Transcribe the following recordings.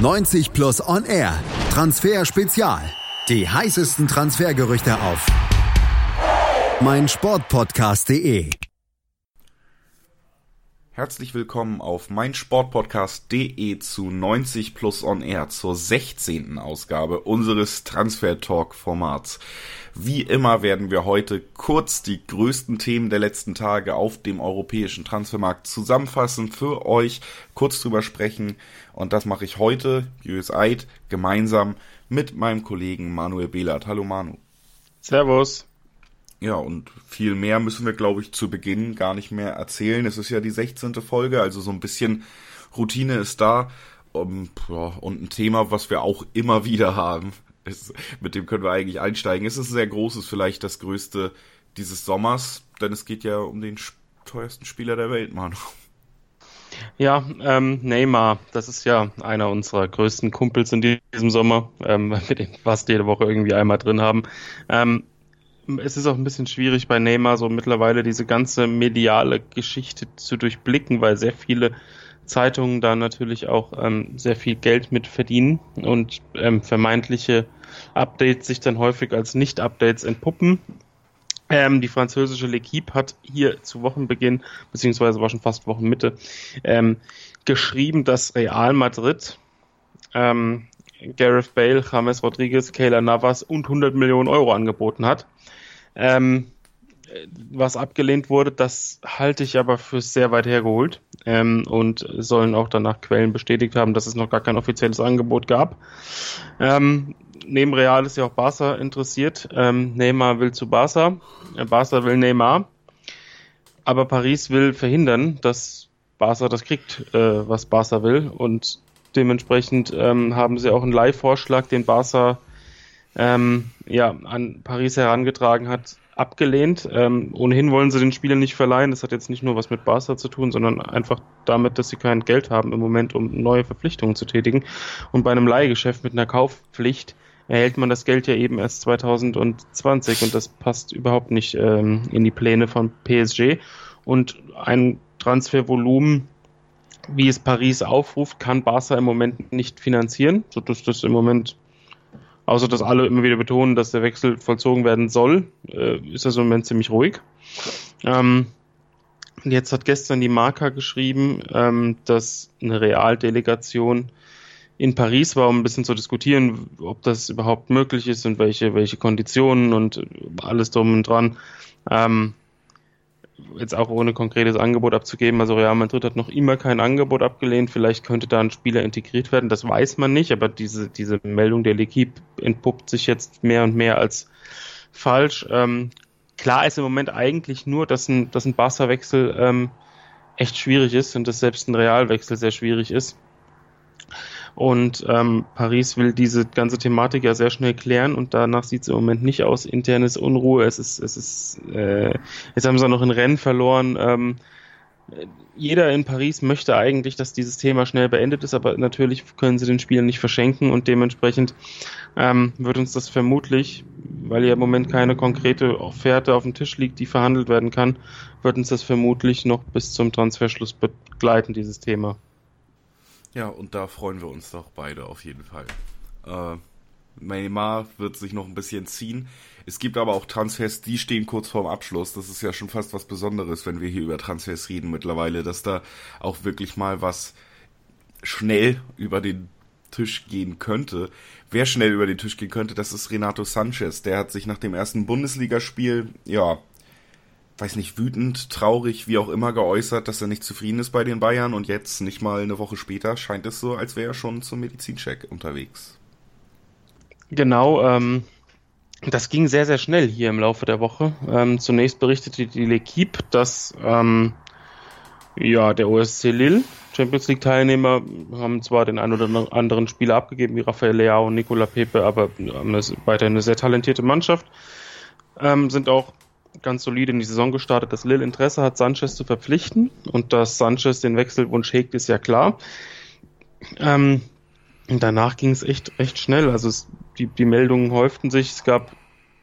90 Plus On Air. Transfer Spezial. Die heißesten Transfergerüchte auf mein Sportpodcast.de. Herzlich willkommen auf meinsportpodcast.de zu 90 Plus On Air zur 16. Ausgabe unseres Transfer Talk Formats. Wie immer werden wir heute kurz die größten Themen der letzten Tage auf dem europäischen Transfermarkt zusammenfassen, für euch kurz drüber sprechen und das mache ich heute, Jös Eid, gemeinsam mit meinem Kollegen Manuel Behlert. Hallo Manu. Servus. Ja, und viel mehr müssen wir, glaube ich, zu Beginn gar nicht mehr erzählen. Es ist ja die 16. Folge, also so ein bisschen Routine ist da. Ja, und ein Thema, was wir auch immer wieder haben, ist, mit dem können wir eigentlich einsteigen. Es ist ein sehr großes, vielleicht das größte dieses Sommers, denn es geht ja um den teuersten Spieler der Welt, Manu. Ja, ähm, Neymar, das ist ja einer unserer größten Kumpels in diesem Sommer, ähm, wir den fast jede Woche irgendwie einmal drin haben. Ähm, es ist auch ein bisschen schwierig bei Neymar so mittlerweile diese ganze mediale Geschichte zu durchblicken, weil sehr viele Zeitungen da natürlich auch ähm, sehr viel Geld mit verdienen und ähm, vermeintliche Updates sich dann häufig als Nicht-Updates entpuppen. Ähm, die französische L'Equipe hat hier zu Wochenbeginn, beziehungsweise war schon fast Wochenmitte, ähm, geschrieben, dass Real Madrid ähm, Gareth Bale, James Rodriguez, Kayla Navas und 100 Millionen Euro angeboten hat. Ähm, was abgelehnt wurde, das halte ich aber für sehr weit hergeholt ähm, und sollen auch danach Quellen bestätigt haben, dass es noch gar kein offizielles Angebot gab. Ähm, neben Real ist ja auch Barca interessiert. Ähm, Neymar will zu Barca, äh, Barca will Neymar, aber Paris will verhindern, dass Barca das kriegt, äh, was Barca will und dementsprechend ähm, haben sie auch einen Leihvorschlag, den Barca ähm, ja, an Paris herangetragen hat, abgelehnt. Ähm, ohnehin wollen sie den Spieler nicht verleihen. Das hat jetzt nicht nur was mit Barca zu tun, sondern einfach damit, dass sie kein Geld haben im Moment, um neue Verpflichtungen zu tätigen. Und bei einem Leihgeschäft mit einer Kaufpflicht erhält man das Geld ja eben erst 2020 und das passt überhaupt nicht ähm, in die Pläne von PSG. Und ein Transfervolumen, wie es Paris aufruft, kann Barca im Moment nicht finanzieren, sodass das im Moment außer dass alle immer wieder betonen, dass der Wechsel vollzogen werden soll, äh, ist das im Moment ziemlich ruhig. Ähm, jetzt hat gestern die Marca geschrieben, ähm, dass eine Realdelegation in Paris war, um ein bisschen zu diskutieren, ob das überhaupt möglich ist und welche, welche Konditionen und alles drum und dran. Ähm, jetzt auch ohne konkretes Angebot abzugeben. Also Real Madrid hat noch immer kein Angebot abgelehnt. Vielleicht könnte da ein Spieler integriert werden. Das weiß man nicht, aber diese, diese Meldung der L'Equipe entpuppt sich jetzt mehr und mehr als falsch. Ähm, klar ist im Moment eigentlich nur, dass ein, dass ein Barca-Wechsel ähm, echt schwierig ist und dass selbst ein Realwechsel sehr schwierig ist. Und ähm, Paris will diese ganze Thematik ja sehr schnell klären und danach sieht es im Moment nicht aus. Internes Unruhe, es ist, es ist, äh, jetzt haben sie auch noch ein Rennen verloren. Ähm, jeder in Paris möchte eigentlich, dass dieses Thema schnell beendet ist, aber natürlich können sie den Spielern nicht verschenken und dementsprechend ähm, wird uns das vermutlich, weil ja im Moment keine konkrete Offerte auf dem Tisch liegt, die verhandelt werden kann, wird uns das vermutlich noch bis zum Transferschluss begleiten, dieses Thema. Ja, und da freuen wir uns doch beide auf jeden Fall. Äh, Neymar wird sich noch ein bisschen ziehen. Es gibt aber auch Transfers, die stehen kurz vorm Abschluss. Das ist ja schon fast was Besonderes, wenn wir hier über Transfers reden mittlerweile, dass da auch wirklich mal was schnell über den Tisch gehen könnte. Wer schnell über den Tisch gehen könnte, das ist Renato Sanchez. Der hat sich nach dem ersten Bundesligaspiel, ja, weiß nicht, wütend, traurig, wie auch immer geäußert, dass er nicht zufrieden ist bei den Bayern und jetzt, nicht mal eine Woche später, scheint es so, als wäre er schon zum Medizincheck unterwegs. Genau, ähm, das ging sehr, sehr schnell hier im Laufe der Woche. Ähm, zunächst berichtete die L'Equipe, dass ähm, ja, der OSC Lille, Champions League Teilnehmer, haben zwar den einen oder anderen Spieler abgegeben, wie Rafael Leao und Nicola Pepe, aber haben eine, weiterhin eine sehr talentierte Mannschaft. Ähm, sind auch ganz solide in die Saison gestartet, dass Lille Interesse hat, Sanchez zu verpflichten und dass Sanchez den Wechselwunsch hegt, ist ja klar. Ähm, danach ging es echt recht schnell. Also es, die, die Meldungen häuften sich. Es gab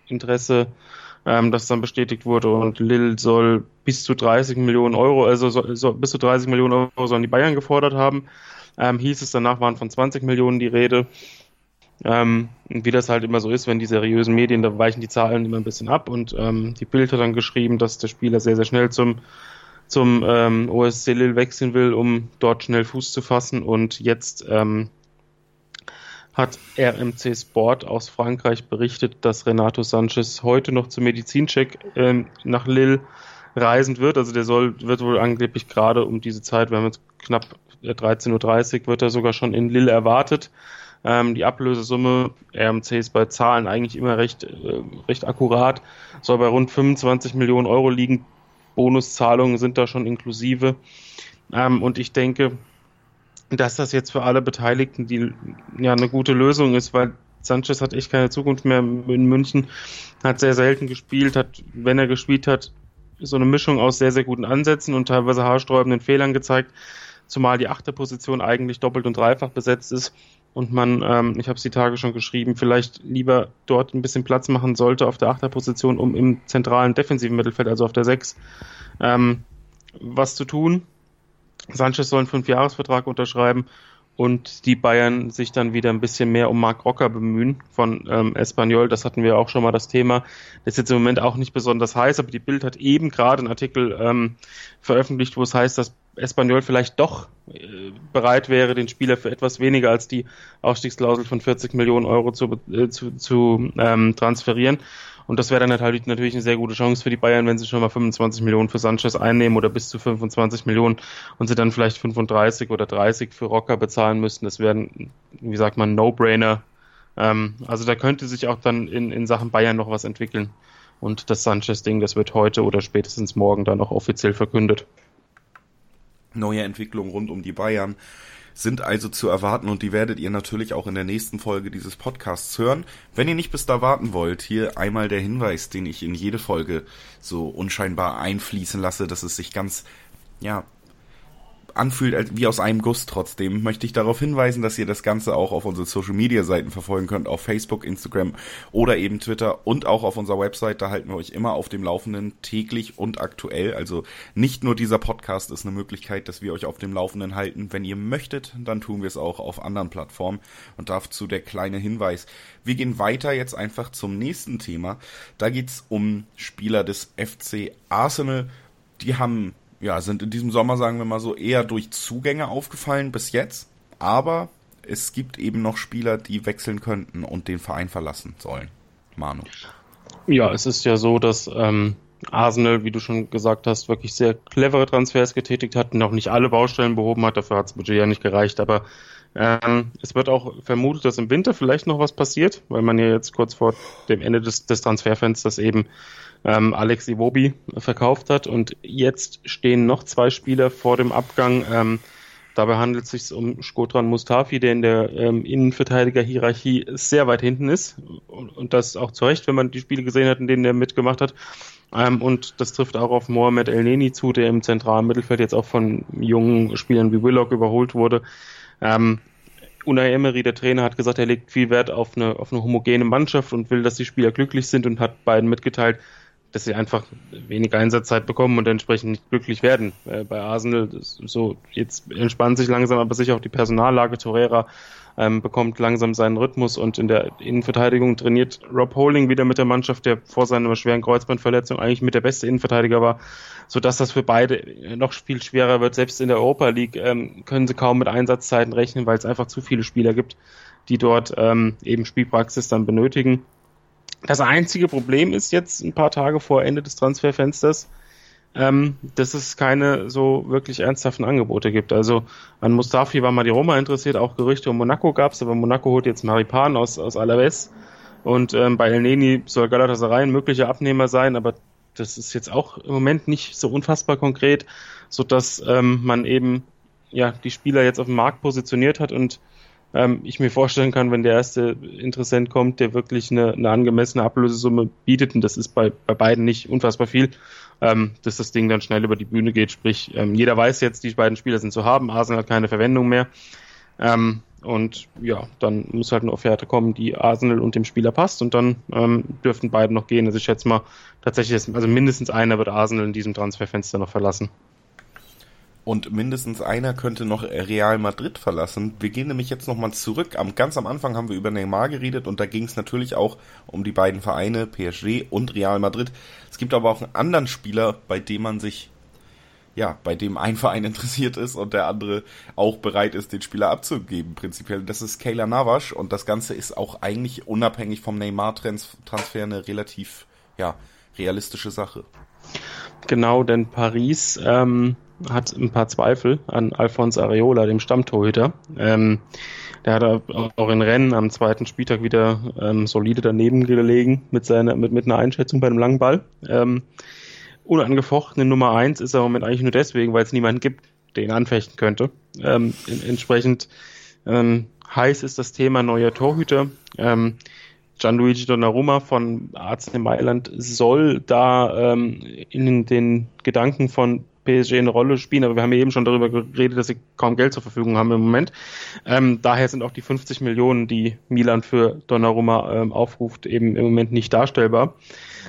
Interesse, ähm, das dann bestätigt wurde und Lille soll bis zu 30 Millionen Euro, also so, so, bis zu 30 Millionen Euro sollen die Bayern gefordert haben. Ähm, hieß es danach, waren von 20 Millionen die Rede. Ähm, wie das halt immer so ist, wenn die seriösen Medien, da weichen die Zahlen immer ein bisschen ab und ähm, die Bild hat dann geschrieben, dass der Spieler sehr, sehr schnell zum, zum ähm, OSC Lille wechseln will, um dort schnell Fuß zu fassen und jetzt ähm, hat RMC Sport aus Frankreich berichtet, dass Renato Sanchez heute noch zum Medizincheck ähm, nach Lille reisend wird. Also der soll, wird wohl angeblich gerade um diese Zeit, wir haben jetzt knapp 13.30 Uhr, wird er sogar schon in Lille erwartet. Ähm, die Ablösesumme, RMC ist bei Zahlen eigentlich immer recht, äh, recht akkurat, soll bei rund 25 Millionen Euro liegen. Bonuszahlungen sind da schon inklusive. Ähm, und ich denke, dass das jetzt für alle Beteiligten die ja eine gute Lösung ist, weil Sanchez hat echt keine Zukunft mehr in München, hat sehr selten gespielt, hat, wenn er gespielt hat, so eine Mischung aus sehr, sehr guten Ansätzen und teilweise haarsträubenden Fehlern gezeigt, zumal die achte Position eigentlich doppelt und dreifach besetzt ist und man, ähm, ich habe es die Tage schon geschrieben, vielleicht lieber dort ein bisschen Platz machen sollte auf der Achterposition, um im zentralen defensiven Mittelfeld, also auf der Sechs, ähm, was zu tun. Sanchez soll einen Fünfjahresvertrag unterschreiben und die Bayern sich dann wieder ein bisschen mehr um Marc Rocker bemühen von ähm, Espanyol. Das hatten wir auch schon mal das Thema. Das ist jetzt im Moment auch nicht besonders heiß, aber die Bild hat eben gerade einen Artikel ähm, veröffentlicht, wo es heißt, dass Espanyol vielleicht doch äh, bereit wäre, den Spieler für etwas weniger als die Ausstiegsklausel von 40 Millionen Euro zu, äh, zu, zu ähm, transferieren. Und das wäre dann natürlich, natürlich eine sehr gute Chance für die Bayern, wenn sie schon mal 25 Millionen für Sanchez einnehmen oder bis zu 25 Millionen und sie dann vielleicht 35 oder 30 für Rocker bezahlen müssten. Das wäre, wie sagt man, No-Brainer. Ähm, also da könnte sich auch dann in, in Sachen Bayern noch was entwickeln. Und das Sanchez-Ding, das wird heute oder spätestens morgen dann auch offiziell verkündet. Neue Entwicklungen rund um die Bayern sind also zu erwarten und die werdet ihr natürlich auch in der nächsten Folge dieses Podcasts hören. Wenn ihr nicht bis da warten wollt, hier einmal der Hinweis, den ich in jede Folge so unscheinbar einfließen lasse, dass es sich ganz, ja, anfühlt wie aus einem Guss trotzdem, möchte ich darauf hinweisen, dass ihr das Ganze auch auf unseren Social Media Seiten verfolgen könnt, auf Facebook, Instagram oder eben Twitter und auch auf unserer Website. Da halten wir euch immer auf dem Laufenden, täglich und aktuell. Also nicht nur dieser Podcast ist eine Möglichkeit, dass wir euch auf dem Laufenden halten. Wenn ihr möchtet, dann tun wir es auch auf anderen Plattformen. Und dazu der kleine Hinweis. Wir gehen weiter jetzt einfach zum nächsten Thema. Da geht's um Spieler des FC Arsenal. Die haben ja, sind in diesem Sommer, sagen wir mal so, eher durch Zugänge aufgefallen bis jetzt. Aber es gibt eben noch Spieler, die wechseln könnten und den Verein verlassen sollen. Manu. Ja, es ist ja so, dass ähm, Arsenal, wie du schon gesagt hast, wirklich sehr clevere Transfers getätigt hat und auch nicht alle Baustellen behoben hat. Dafür hat das Budget ja nicht gereicht. Aber ähm, es wird auch vermutet, dass im Winter vielleicht noch was passiert, weil man ja jetzt kurz vor dem Ende des, des Transferfensters eben ähm, Alex Iwobi verkauft hat. Und jetzt stehen noch zwei Spieler vor dem Abgang. Ähm, dabei handelt es sich um Skotran Mustafi, der in der ähm, Innenverteidiger-Hierarchie sehr weit hinten ist. Und, und, das auch zu Recht, wenn man die Spiele gesehen hat, in denen er mitgemacht hat. Ähm, und das trifft auch auf Mohamed El Neni zu, der im zentralen Mittelfeld jetzt auch von jungen Spielern wie Willock überholt wurde. Ähm, Unai Emery, der Trainer, hat gesagt, er legt viel Wert auf eine, auf eine homogene Mannschaft und will, dass die Spieler glücklich sind und hat beiden mitgeteilt, dass sie einfach weniger Einsatzzeit bekommen und entsprechend nicht glücklich werden. Äh, bei Arsenal so jetzt entspannt sich langsam aber sicher auch die Personallage. Torreira ähm, bekommt langsam seinen Rhythmus und in der Innenverteidigung trainiert Rob Holding wieder mit der Mannschaft, der vor seiner schweren Kreuzbandverletzung eigentlich mit der beste Innenverteidiger war, so dass das für beide noch viel schwerer wird. Selbst in der Europa League ähm, können sie kaum mit Einsatzzeiten rechnen, weil es einfach zu viele Spieler gibt, die dort ähm, eben Spielpraxis dann benötigen. Das einzige Problem ist jetzt ein paar Tage vor Ende des Transferfensters, ähm, dass es keine so wirklich ernsthaften Angebote gibt. Also an Mustafi war mal die Roma interessiert, auch Gerüchte um Monaco gab es, aber Monaco holt jetzt Maripan aus, aus Alaves und ähm, bei El Neni soll Galatasaray ein möglicher Abnehmer sein, aber das ist jetzt auch im Moment nicht so unfassbar konkret, so dass ähm, man eben ja die Spieler jetzt auf dem Markt positioniert hat und ähm, ich mir vorstellen kann, wenn der erste Interessent kommt, der wirklich eine, eine angemessene Ablösesumme bietet, und das ist bei, bei beiden nicht unfassbar viel, ähm, dass das Ding dann schnell über die Bühne geht. Sprich, ähm, jeder weiß jetzt, die beiden Spieler sind zu haben, Arsenal hat keine Verwendung mehr. Ähm, und ja, dann muss halt eine Offerte kommen, die Arsenal und dem Spieler passt und dann ähm, dürften beide noch gehen. Also ich schätze mal, tatsächlich, also mindestens einer wird Arsenal in diesem Transferfenster noch verlassen. Und mindestens einer könnte noch Real Madrid verlassen. Wir gehen nämlich jetzt nochmal zurück. Am, ganz am Anfang haben wir über Neymar geredet und da ging es natürlich auch um die beiden Vereine, PSG und Real Madrid. Es gibt aber auch einen anderen Spieler, bei dem man sich, ja, bei dem ein Verein interessiert ist und der andere auch bereit ist, den Spieler abzugeben, prinzipiell. Das ist Kayla Navas und das Ganze ist auch eigentlich unabhängig vom Neymar-Transfer eine relativ, ja, realistische Sache. Genau, denn Paris ähm, hat ein paar Zweifel an Alphonse Areola, dem Stammtorhüter. Ähm, der hat auch in Rennen am zweiten Spieltag wieder ähm, solide daneben gelegen mit seiner mit, mit einer Einschätzung bei einem langen Ball. Ähm, unangefochtene Nummer eins ist er im Moment eigentlich nur deswegen, weil es niemanden gibt, der ihn anfechten könnte. Ähm, in, entsprechend ähm, heiß ist das Thema neuer Torhüter. Ähm, Gianluigi Donnarumma von AC Mailand soll da ähm, in den Gedanken von PSG eine Rolle spielen, aber wir haben eben schon darüber geredet, dass sie kaum Geld zur Verfügung haben im Moment. Ähm, daher sind auch die 50 Millionen, die Milan für Donnarumma ähm, aufruft, eben im Moment nicht darstellbar,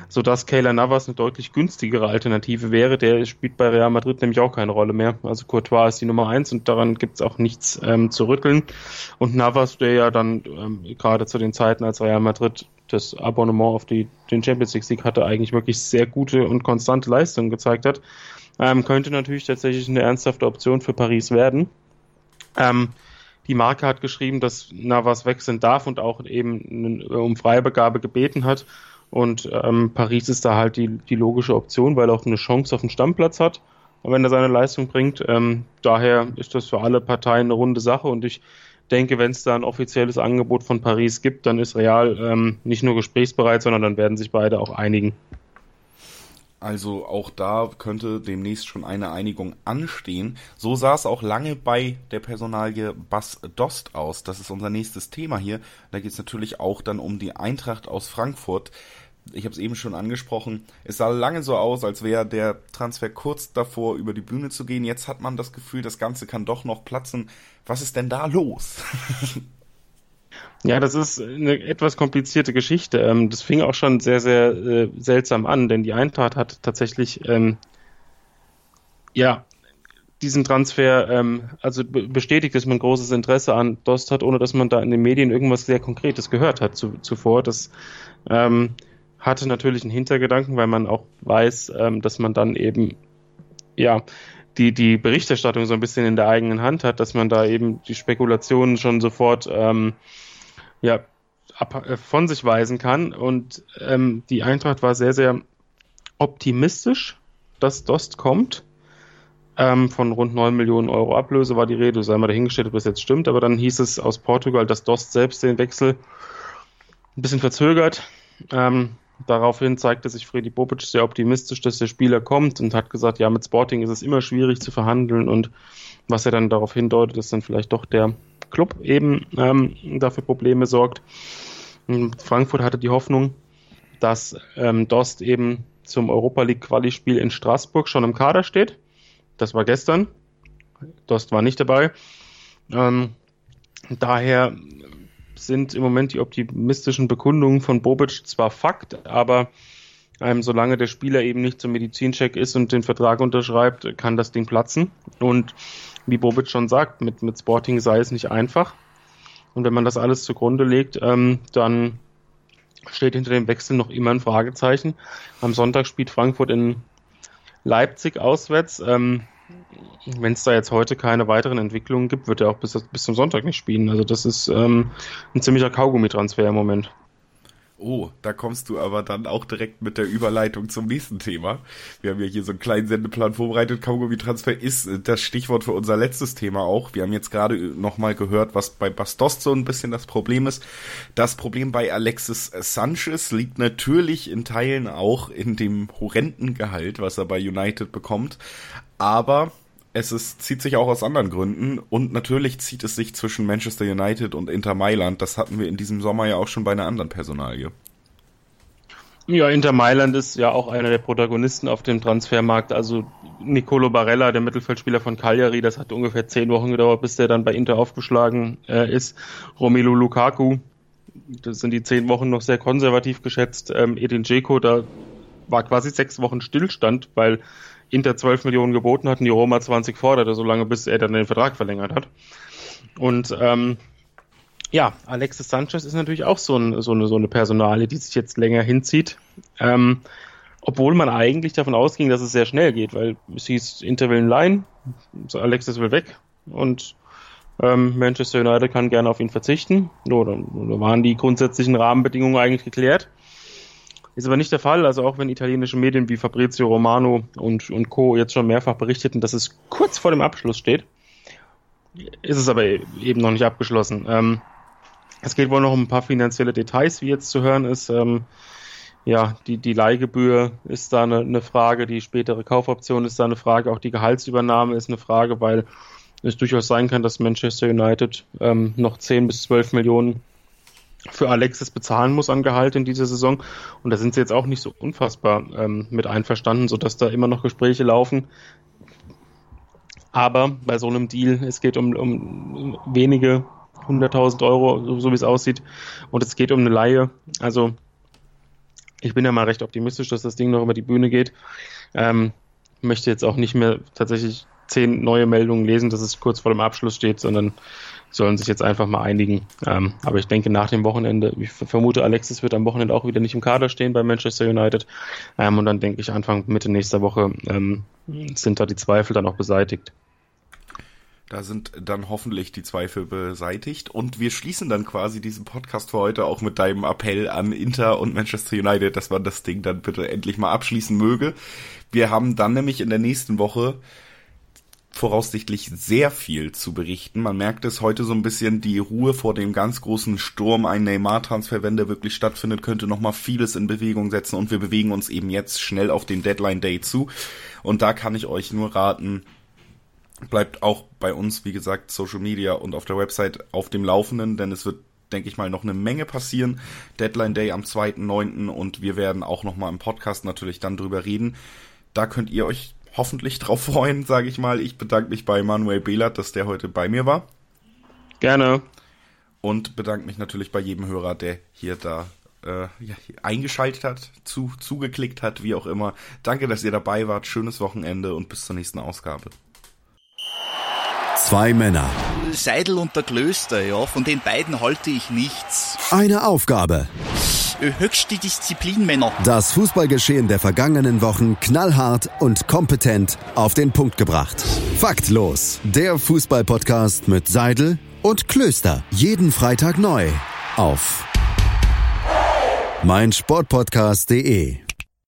sodass Kayla Navas eine deutlich günstigere Alternative wäre. Der spielt bei Real Madrid nämlich auch keine Rolle mehr. Also Courtois ist die Nummer eins und daran gibt es auch nichts ähm, zu rütteln. Und Navas, der ja dann ähm, gerade zu den Zeiten, als Real Madrid das Abonnement auf die, den Champions League Sieg hatte, eigentlich wirklich sehr gute und konstante Leistungen gezeigt hat, ähm, könnte natürlich tatsächlich eine ernsthafte Option für Paris werden. Ähm, die Marke hat geschrieben, dass Navas wechseln darf und auch eben um Freibegabe gebeten hat. Und ähm, Paris ist da halt die, die logische Option, weil er auch eine Chance auf den Stammplatz hat, wenn er seine Leistung bringt. Ähm, daher ist das für alle Parteien eine runde Sache und ich denke, wenn es da ein offizielles Angebot von Paris gibt, dann ist Real ähm, nicht nur gesprächsbereit, sondern dann werden sich beide auch einigen. Also auch da könnte demnächst schon eine Einigung anstehen. So sah es auch lange bei der Personalie Bas Dost aus. Das ist unser nächstes Thema hier. Da geht es natürlich auch dann um die Eintracht aus Frankfurt. Ich habe es eben schon angesprochen. Es sah lange so aus, als wäre der Transfer kurz davor, über die Bühne zu gehen. Jetzt hat man das Gefühl, das Ganze kann doch noch platzen. Was ist denn da los? Ja, das ist eine etwas komplizierte Geschichte. Ähm, das fing auch schon sehr, sehr äh, seltsam an, denn die Eintracht hat tatsächlich ähm, ja diesen Transfer ähm, also bestätigt, dass man großes Interesse an Dost hat, ohne dass man da in den Medien irgendwas sehr Konkretes gehört hat zu, zuvor. Das ähm, hatte natürlich einen Hintergedanken, weil man auch weiß, ähm, dass man dann eben ja die, die Berichterstattung so ein bisschen in der eigenen Hand hat, dass man da eben die Spekulationen schon sofort ähm, ja, ab, äh, von sich weisen kann. Und ähm, die Eintracht war sehr, sehr optimistisch, dass Dost kommt. Ähm, von rund 9 Millionen Euro Ablöse war die Rede, sei mal dahingestellt, ob das jetzt stimmt, aber dann hieß es aus Portugal, dass Dost selbst den Wechsel ein bisschen verzögert. Ähm, daraufhin zeigte sich Freddy Bobic sehr optimistisch, dass der Spieler kommt und hat gesagt, ja, mit Sporting ist es immer schwierig zu verhandeln und was er dann darauf hindeutet, ist dann vielleicht doch der Club eben ähm, dafür Probleme sorgt. Frankfurt hatte die Hoffnung, dass ähm, Dost eben zum Europa League Quali-Spiel in Straßburg schon im Kader steht. Das war gestern. Dost war nicht dabei. Ähm, daher sind im Moment die optimistischen Bekundungen von Bobic zwar Fakt, aber ähm, solange der Spieler eben nicht zum Medizincheck ist und den Vertrag unterschreibt, kann das Ding platzen. Und wie Bobic schon sagt, mit, mit Sporting sei es nicht einfach. Und wenn man das alles zugrunde legt, ähm, dann steht hinter dem Wechsel noch immer ein Fragezeichen. Am Sonntag spielt Frankfurt in Leipzig auswärts. Ähm, wenn es da jetzt heute keine weiteren Entwicklungen gibt, wird er auch bis, bis zum Sonntag nicht spielen. Also das ist ähm, ein ziemlicher Kaugummi-Transfer im Moment. Oh, da kommst du aber dann auch direkt mit der Überleitung zum nächsten Thema. Wir haben ja hier so einen kleinen Sendeplan vorbereitet. Kaugummi-Transfer ist äh, das Stichwort für unser letztes Thema auch. Wir haben jetzt gerade nochmal gehört, was bei Bastos so ein bisschen das Problem ist. Das Problem bei Alexis Sanchez liegt natürlich in Teilen auch in dem horrenden Gehalt, was er bei United bekommt. Aber es ist, zieht sich auch aus anderen Gründen und natürlich zieht es sich zwischen Manchester United und Inter Mailand. Das hatten wir in diesem Sommer ja auch schon bei einer anderen Personalie. Ja, Inter Mailand ist ja auch einer der Protagonisten auf dem Transfermarkt. Also Nicolo Barella, der Mittelfeldspieler von Cagliari, das hat ungefähr zehn Wochen gedauert, bis der dann bei Inter aufgeschlagen äh, ist. Romelu Lukaku, das sind die zehn Wochen noch sehr konservativ geschätzt. Ähm, Edin Dzeko, da war quasi sechs Wochen Stillstand, weil Inter 12 Millionen geboten hat und die Roma 20 forderte, solange bis er dann den Vertrag verlängert hat. Und ähm, ja, Alexis Sanchez ist natürlich auch so, ein, so, eine, so eine Personale, die sich jetzt länger hinzieht. Ähm, obwohl man eigentlich davon ausging, dass es sehr schnell geht, weil es hieß, Inter will Line, Alexis will weg und ähm, Manchester United kann gerne auf ihn verzichten. Oder, oder waren die grundsätzlichen Rahmenbedingungen eigentlich geklärt. Ist aber nicht der Fall. Also auch wenn italienische Medien wie Fabrizio Romano und, und Co. jetzt schon mehrfach berichteten, dass es kurz vor dem Abschluss steht, ist es aber eben noch nicht abgeschlossen. Ähm, es geht wohl noch um ein paar finanzielle Details, wie jetzt zu hören ist. Ähm, ja, die, die Leihgebühr ist da eine, eine Frage, die spätere Kaufoption ist da eine Frage, auch die Gehaltsübernahme ist eine Frage, weil es durchaus sein kann, dass Manchester United ähm, noch 10 bis 12 Millionen für Alexis bezahlen muss an Gehalt in dieser Saison. Und da sind sie jetzt auch nicht so unfassbar ähm, mit einverstanden, sodass da immer noch Gespräche laufen. Aber bei so einem Deal, es geht um, um wenige 100.000 Euro, so wie es aussieht. Und es geht um eine Laie. Also ich bin ja mal recht optimistisch, dass das Ding noch über die Bühne geht. Ähm, möchte jetzt auch nicht mehr tatsächlich zehn neue Meldungen lesen, dass es kurz vor dem Abschluss steht, sondern sollen sich jetzt einfach mal einigen. Ähm, aber ich denke, nach dem Wochenende, ich vermute, Alexis wird am Wochenende auch wieder nicht im Kader stehen bei Manchester United. Ähm, und dann denke ich, Anfang, Mitte nächster Woche ähm, sind da die Zweifel dann auch beseitigt. Da sind dann hoffentlich die Zweifel beseitigt. Und wir schließen dann quasi diesen Podcast für heute auch mit deinem Appell an Inter und Manchester United, dass man das Ding dann bitte endlich mal abschließen möge. Wir haben dann nämlich in der nächsten Woche voraussichtlich sehr viel zu berichten. Man merkt es heute so ein bisschen, die Ruhe vor dem ganz großen Sturm, ein Neymar-Transfer, wenn der wirklich stattfindet, könnte nochmal vieles in Bewegung setzen und wir bewegen uns eben jetzt schnell auf den Deadline-Day zu. Und da kann ich euch nur raten, bleibt auch bei uns, wie gesagt, Social Media und auf der Website auf dem Laufenden, denn es wird denke ich mal, noch eine Menge passieren. Deadline Day am 2.9. und wir werden auch nochmal im Podcast natürlich dann drüber reden. Da könnt ihr euch hoffentlich drauf freuen, sage ich mal. Ich bedanke mich bei Manuel Behlert, dass der heute bei mir war. Gerne. Und bedanke mich natürlich bei jedem Hörer, der hier da äh, ja, eingeschaltet hat, zu, zugeklickt hat, wie auch immer. Danke, dass ihr dabei wart. Schönes Wochenende und bis zur nächsten Ausgabe. Zwei Männer. Seidel und der Klöster, ja, von den beiden halte ich nichts. Eine Aufgabe. Höchste Disziplin. Das Fußballgeschehen der vergangenen Wochen knallhart und kompetent auf den Punkt gebracht. Faktlos. Der Fußballpodcast mit Seidel und Klöster. Jeden Freitag neu. Auf meinsportpodcast.de